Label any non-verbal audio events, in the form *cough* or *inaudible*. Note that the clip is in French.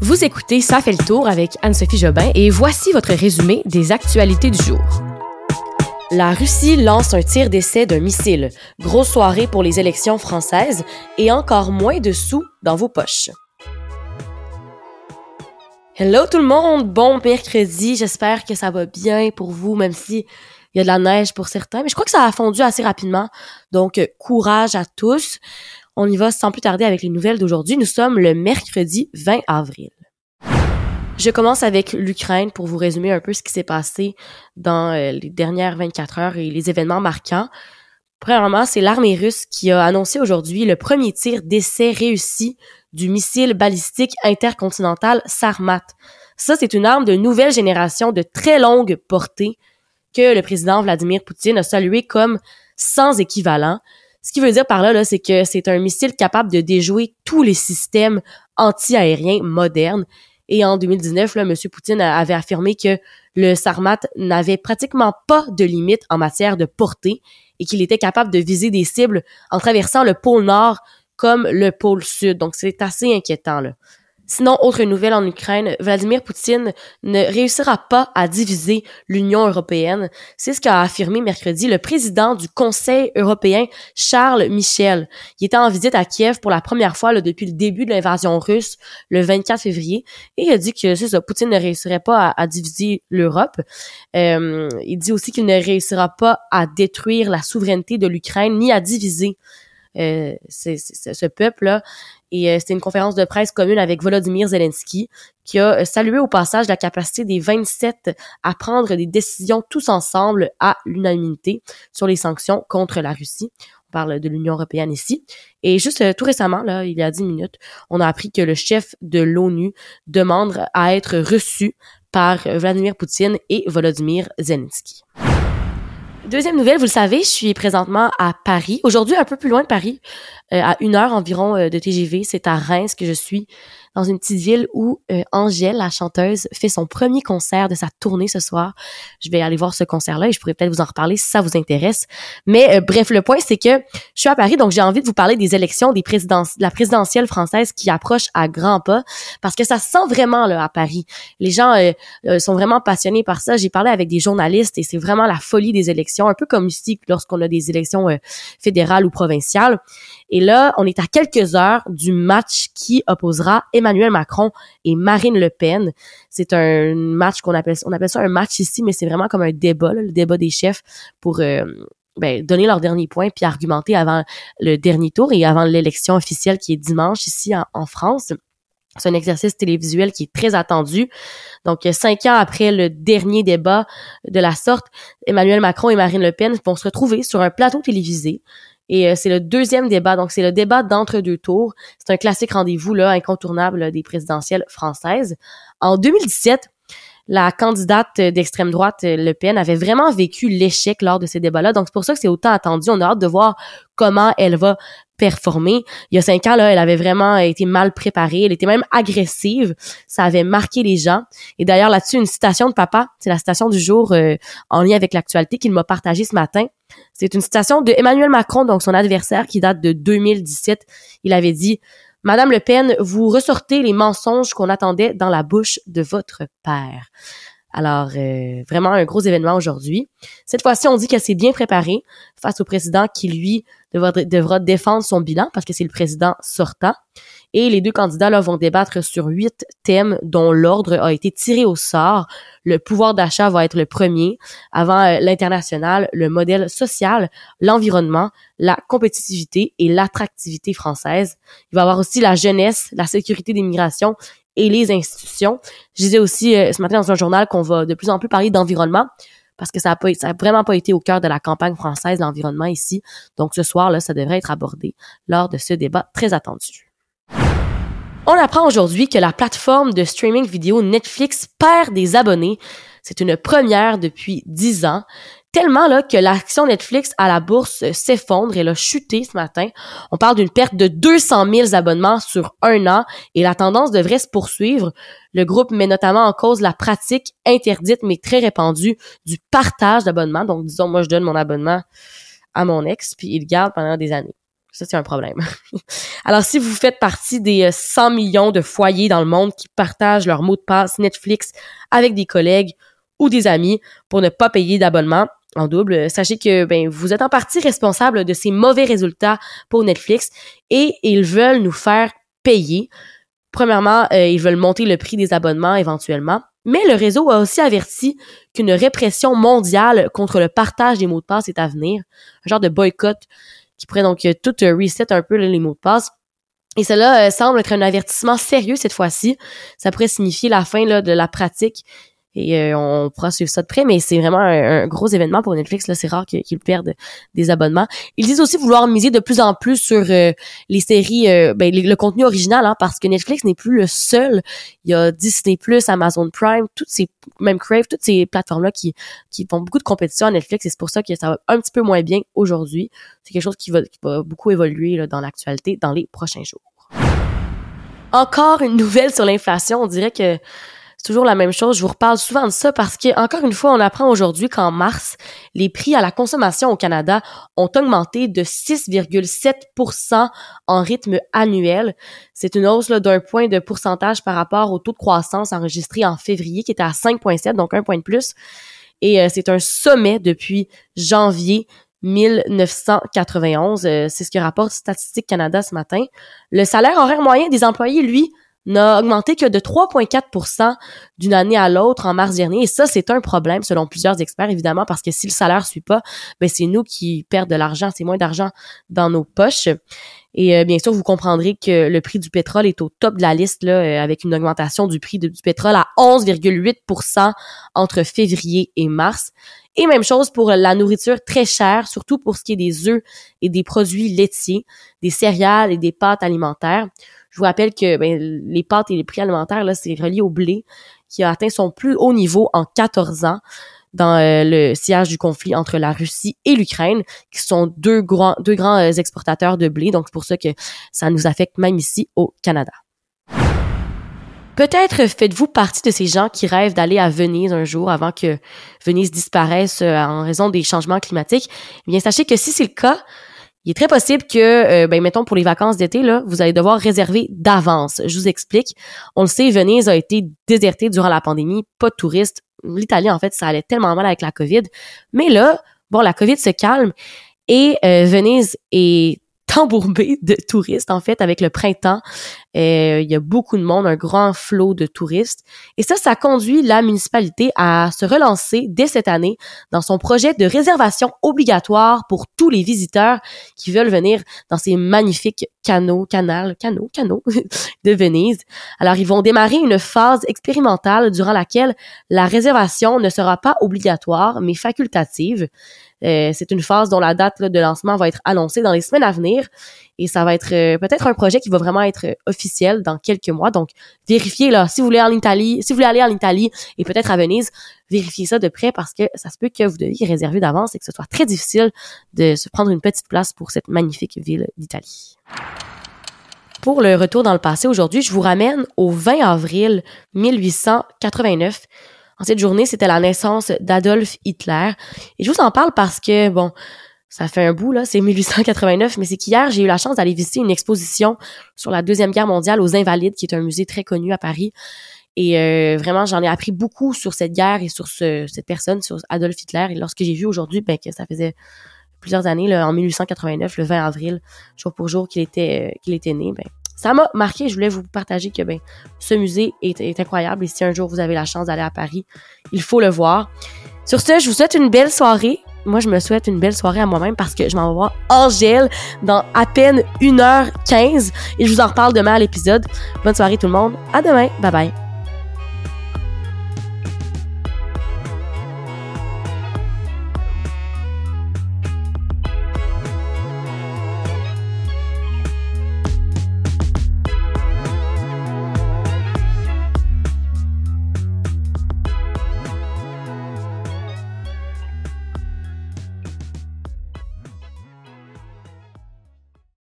Vous écoutez Ça fait le tour avec Anne-Sophie Jobin et voici votre résumé des actualités du jour. La Russie lance un tir d'essai d'un missile. Grosse soirée pour les élections françaises et encore moins de sous dans vos poches. Hello tout le monde, bon mercredi, j'espère que ça va bien pour vous, même si il y a de la neige pour certains, mais je crois que ça a fondu assez rapidement. Donc, courage à tous. On y va sans plus tarder avec les nouvelles d'aujourd'hui. Nous sommes le mercredi 20 avril. Je commence avec l'Ukraine pour vous résumer un peu ce qui s'est passé dans euh, les dernières 24 heures et les événements marquants. Premièrement, c'est l'armée russe qui a annoncé aujourd'hui le premier tir d'essai réussi du missile balistique intercontinental Sarmat. Ça, c'est une arme de nouvelle génération de très longue portée que le président Vladimir Poutine a salué comme sans équivalent. Ce qui veut dire par là, là c'est que c'est un missile capable de déjouer tous les systèmes anti-aériens modernes. Et en 2019, là, M. Poutine avait affirmé que le Sarmat n'avait pratiquement pas de limite en matière de portée et qu'il était capable de viser des cibles en traversant le pôle Nord comme le pôle Sud. Donc, c'est assez inquiétant, là. Sinon, autre nouvelle en Ukraine, Vladimir Poutine ne réussira pas à diviser l'Union européenne. C'est ce qu'a affirmé mercredi le président du Conseil européen, Charles Michel. Il était en visite à Kiev pour la première fois depuis le début de l'invasion russe, le 24 février, et il a dit que ça, Poutine ne réussirait pas à, diviser l'Europe. Euh, il dit aussi qu'il ne réussira pas à détruire la souveraineté de l'Ukraine ni à diviser euh, ce peuple-là. Et euh, c'était une conférence de presse commune avec Volodymyr Zelensky qui a euh, salué au passage la capacité des 27 à prendre des décisions tous ensemble à l'unanimité sur les sanctions contre la Russie. On parle de l'Union européenne ici. Et juste tout récemment, là, il y a 10 minutes, on a appris que le chef de l'ONU demande à être reçu par Vladimir Poutine et Volodymyr Zelensky. Deuxième nouvelle, vous le savez, je suis présentement à Paris. Aujourd'hui, un peu plus loin de Paris, euh, à une heure environ euh, de TGV. C'est à Reims que je suis dans une petite ville où euh, Angèle, la chanteuse, fait son premier concert de sa tournée ce soir. Je vais aller voir ce concert-là et je pourrais peut-être vous en reparler si ça vous intéresse. Mais euh, bref, le point, c'est que je suis à Paris, donc j'ai envie de vous parler des élections de la présidentielle française qui approche à grands pas, parce que ça sent vraiment là à Paris. Les gens euh, sont vraiment passionnés par ça. J'ai parlé avec des journalistes et c'est vraiment la folie des élections, un peu comme ici lorsqu'on a des élections fédérales ou provinciales. Et là, on est à quelques heures du match qui opposera Emmanuel Emmanuel Macron et Marine Le Pen. C'est un match qu'on appelle, on appelle ça un match ici, mais c'est vraiment comme un débat, le débat des chefs pour euh, ben, donner leur dernier point puis argumenter avant le dernier tour et avant l'élection officielle qui est dimanche ici en, France. C'est un exercice télévisuel qui est très attendu. Donc, cinq ans après le dernier débat de la sorte, Emmanuel Macron et Marine Le Pen vont se retrouver sur un plateau télévisé et euh, c'est le deuxième débat, donc c'est le débat d'entre-deux tours. C'est un classique rendez-vous là incontournable des présidentielles françaises. En 2017, la candidate d'extrême droite, Le Pen, avait vraiment vécu l'échec lors de ces débats-là. Donc, c'est pour ça que c'est autant attendu. On a hâte de voir comment elle va performer. Il y a cinq ans, là, elle avait vraiment été mal préparée. Elle était même agressive. Ça avait marqué les gens. Et d'ailleurs, là-dessus, une citation de papa, c'est la citation du jour euh, en lien avec l'actualité qu'il m'a partagée ce matin. C'est une citation de Emmanuel Macron, donc son adversaire, qui date de 2017. Il avait dit Madame Le Pen, vous ressortez les mensonges qu'on attendait dans la bouche de votre père. Alors, euh, vraiment un gros événement aujourd'hui. Cette fois-ci, on dit qu'elle s'est bien préparée face au président qui, lui, devra, défendre son bilan parce que c'est le président sortant. Et les deux candidats là, vont débattre sur huit thèmes dont l'ordre a été tiré au sort. Le pouvoir d'achat va être le premier, avant euh, l'international, le modèle social, l'environnement, la compétitivité et l'attractivité française. Il va y avoir aussi la jeunesse, la sécurité des migrations et les institutions. Je disais aussi euh, ce matin dans un journal qu'on va de plus en plus parler d'environnement parce que ça a, vraiment pas été au cœur de la campagne française, l'environnement ici. Donc ce soir, là, ça devrait être abordé lors de ce débat très attendu. On apprend aujourd'hui que la plateforme de streaming vidéo Netflix perd des abonnés. C'est une première depuis dix ans tellement là que l'action Netflix à la bourse s'effondre. Elle a chuté ce matin. On parle d'une perte de 200 000 abonnements sur un an et la tendance devrait se poursuivre. Le groupe met notamment en cause la pratique interdite mais très répandue du partage d'abonnements. Donc disons moi je donne mon abonnement à mon ex puis il le garde pendant des années. Ça, c'est un problème. *laughs* Alors, si vous faites partie des 100 euh, millions de foyers dans le monde qui partagent leur mot de passe Netflix avec des collègues ou des amis pour ne pas payer d'abonnement en double, sachez que ben, vous êtes en partie responsable de ces mauvais résultats pour Netflix et ils veulent nous faire payer. Premièrement, euh, ils veulent monter le prix des abonnements éventuellement. Mais le réseau a aussi averti qu'une répression mondiale contre le partage des mots de passe est à venir. Un genre de boycott qui pourrait donc euh, tout euh, reset un peu les mots de passe. Et cela semble être un avertissement sérieux cette fois-ci. Ça pourrait signifier la fin de la pratique et euh, on pourra suivre ça de près, mais c'est vraiment un, gros événement pour Netflix. Là, c'est rare qu'ils perdent des abonnements. Ils disent aussi vouloir miser de plus en plus sur euh, les séries, euh, ben, le contenu original, hein, parce que Netflix n'est plus le seul. Il y a Disney+, Amazon Prime, toutes ces, même Crave, toutes ces plateformes-là qui, qui font beaucoup de compétition à Netflix. Et c'est pour ça que ça va un petit peu moins bien aujourd'hui. C'est quelque chose qui va, qui va beaucoup évoluer là, dans l'actualité dans les prochains jours. Encore une nouvelle sur l'inflation. On dirait que c'est toujours la même chose. Je vous reparle souvent de ça parce que, encore une fois, on apprend aujourd'hui qu'en mars, les prix à la consommation au Canada ont augmenté de 6,7% en rythme annuel. C'est une hausse d'un point de pourcentage par rapport au taux de croissance enregistré en février qui était à 5,7, donc un point de plus. Et euh, c'est un sommet depuis janvier 1991. Euh, c'est ce que rapporte Statistique Canada ce matin. Le salaire horaire moyen des employés, lui, n'a augmenté que de 3,4% d'une année à l'autre en mars dernier. Et ça, c'est un problème selon plusieurs experts, évidemment, parce que si le salaire suit pas, ben c'est nous qui perdons de l'argent, c'est moins d'argent dans nos poches. Et euh, bien sûr, vous comprendrez que le prix du pétrole est au top de la liste, là, euh, avec une augmentation du prix du pétrole à 11,8% entre février et mars. Et même chose pour la nourriture très chère, surtout pour ce qui est des œufs et des produits laitiers, des céréales et des pâtes alimentaires. Je vous rappelle que ben, les pâtes et les prix alimentaires, là, c'est relié au blé qui a atteint son plus haut niveau en 14 ans dans euh, le sillage du conflit entre la Russie et l'Ukraine, qui sont deux grands, deux grands euh, exportateurs de blé. Donc, c'est pour ça que ça nous affecte même ici au Canada. Peut-être faites-vous partie de ces gens qui rêvent d'aller à Venise un jour avant que Venise disparaisse euh, en raison des changements climatiques. Eh bien, sachez que si c'est le cas, il est très possible que, euh, ben, mettons, pour les vacances d'été, là, vous allez devoir réserver d'avance. Je vous explique. On le sait, Venise a été désertée durant la pandémie, pas de touristes. L'Italie, en fait, ça allait tellement mal avec la COVID. Mais là, bon, la COVID se calme et euh, Venise est embourbé de touristes, en fait, avec le printemps. Euh, il y a beaucoup de monde, un grand flot de touristes. Et ça, ça conduit la municipalité à se relancer dès cette année dans son projet de réservation obligatoire pour tous les visiteurs qui veulent venir dans ces magnifiques canaux, canals, canaux, canaux *laughs* de Venise. Alors, ils vont démarrer une phase expérimentale durant laquelle la réservation ne sera pas obligatoire, mais facultative. Euh, c'est une phase dont la date de lancement va être annoncée dans les semaines à venir et ça va être euh, peut-être un projet qui va vraiment être euh, officiel dans quelques mois. Donc, vérifiez là, si vous voulez en Italie, si vous voulez aller en Italie et peut-être à Venise, vérifiez ça de près parce que ça se peut que vous deviez réserver d'avance et que ce soit très difficile de se prendre une petite place pour cette magnifique ville d'Italie. Pour le retour dans le passé aujourd'hui, je vous ramène au 20 avril 1889 en cette journée, c'était la naissance d'Adolf Hitler. Et je vous en parle parce que, bon, ça fait un bout, là, c'est 1889, mais c'est qu'hier, j'ai eu la chance d'aller visiter une exposition sur la Deuxième Guerre mondiale aux Invalides, qui est un musée très connu à Paris. Et euh, vraiment, j'en ai appris beaucoup sur cette guerre et sur cette personne, sur Adolf Hitler. Et lorsque j'ai vu aujourd'hui ben, que ça faisait plusieurs années, là, en 1889, le 20 avril, jour pour jour qu'il était, euh, qu'il était né, ben, ça m'a marqué. Je voulais vous partager que ben, ce musée est, incroyable et si un jour vous avez la chance d'aller à Paris, il faut le voir. Sur ce, je vous souhaite une belle soirée. Moi, je me souhaite une belle soirée à moi-même parce que je m'en vais voir Angèle dans à peine 1h15 et je vous en reparle demain à l'épisode. Bonne soirée tout le monde. À demain. Bye bye.